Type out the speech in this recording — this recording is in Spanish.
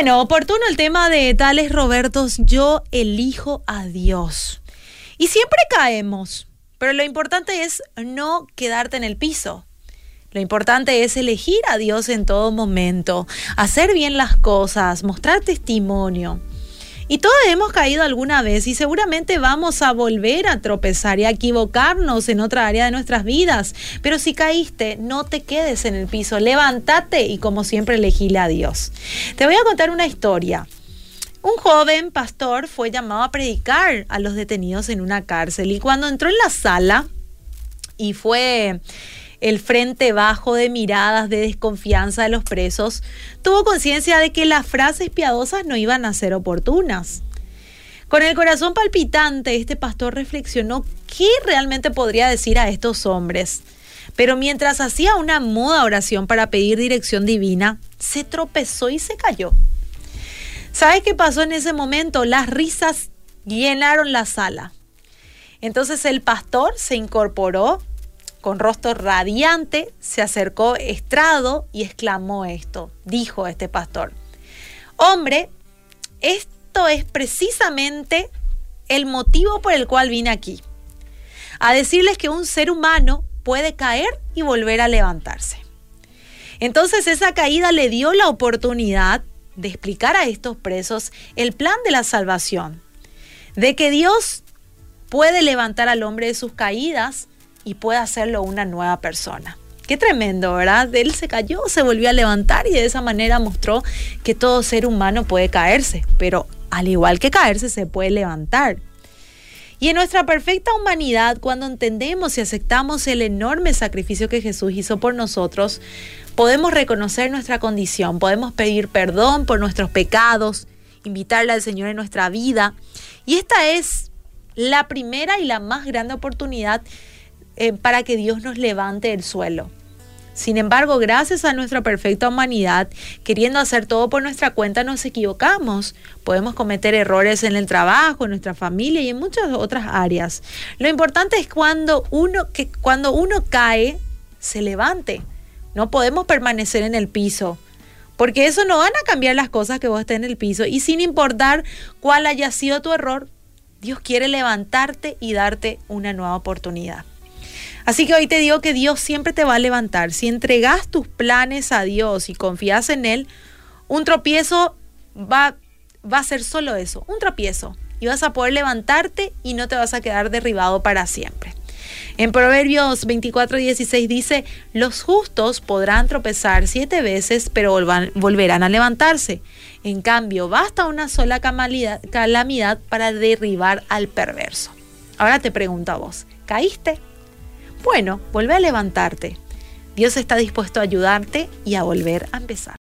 Bueno, oportuno el tema de tales Robertos, yo elijo a Dios. Y siempre caemos, pero lo importante es no quedarte en el piso. Lo importante es elegir a Dios en todo momento, hacer bien las cosas, mostrar testimonio. Y todos hemos caído alguna vez y seguramente vamos a volver a tropezar y a equivocarnos en otra área de nuestras vidas. Pero si caíste, no te quedes en el piso, levántate y como siempre elegíle a Dios. Te voy a contar una historia. Un joven pastor fue llamado a predicar a los detenidos en una cárcel y cuando entró en la sala y fue el frente bajo de miradas de desconfianza de los presos, tuvo conciencia de que las frases piadosas no iban a ser oportunas. Con el corazón palpitante, este pastor reflexionó qué realmente podría decir a estos hombres. Pero mientras hacía una muda oración para pedir dirección divina, se tropezó y se cayó. ¿Sabes qué pasó en ese momento? Las risas llenaron la sala. Entonces el pastor se incorporó con rostro radiante, se acercó Estrado y exclamó esto. Dijo este pastor, hombre, esto es precisamente el motivo por el cual vine aquí. A decirles que un ser humano puede caer y volver a levantarse. Entonces esa caída le dio la oportunidad de explicar a estos presos el plan de la salvación, de que Dios puede levantar al hombre de sus caídas y puede hacerlo una nueva persona. Qué tremendo, ¿verdad? Él se cayó, se volvió a levantar y de esa manera mostró que todo ser humano puede caerse, pero al igual que caerse se puede levantar. Y en nuestra perfecta humanidad, cuando entendemos y aceptamos el enorme sacrificio que Jesús hizo por nosotros, podemos reconocer nuestra condición, podemos pedir perdón por nuestros pecados, invitarle al Señor en nuestra vida. Y esta es la primera y la más grande oportunidad eh, para que Dios nos levante el suelo. Sin embargo, gracias a nuestra perfecta humanidad, queriendo hacer todo por nuestra cuenta, nos equivocamos. Podemos cometer errores en el trabajo, en nuestra familia y en muchas otras áreas. Lo importante es cuando uno, que cuando uno cae, se levante. No podemos permanecer en el piso. Porque eso no van a cambiar las cosas que vos estés en el piso. Y sin importar cuál haya sido tu error, Dios quiere levantarte y darte una nueva oportunidad. Así que hoy te digo que Dios siempre te va a levantar. Si entregas tus planes a Dios y confías en Él, un tropiezo va, va a ser solo eso, un tropiezo. Y vas a poder levantarte y no te vas a quedar derribado para siempre. En Proverbios 24, 16 dice, los justos podrán tropezar siete veces, pero volverán a levantarse. En cambio, basta una sola calamidad para derribar al perverso. Ahora te pregunto a vos, ¿caíste? Bueno, vuelve a levantarte. Dios está dispuesto a ayudarte y a volver a empezar.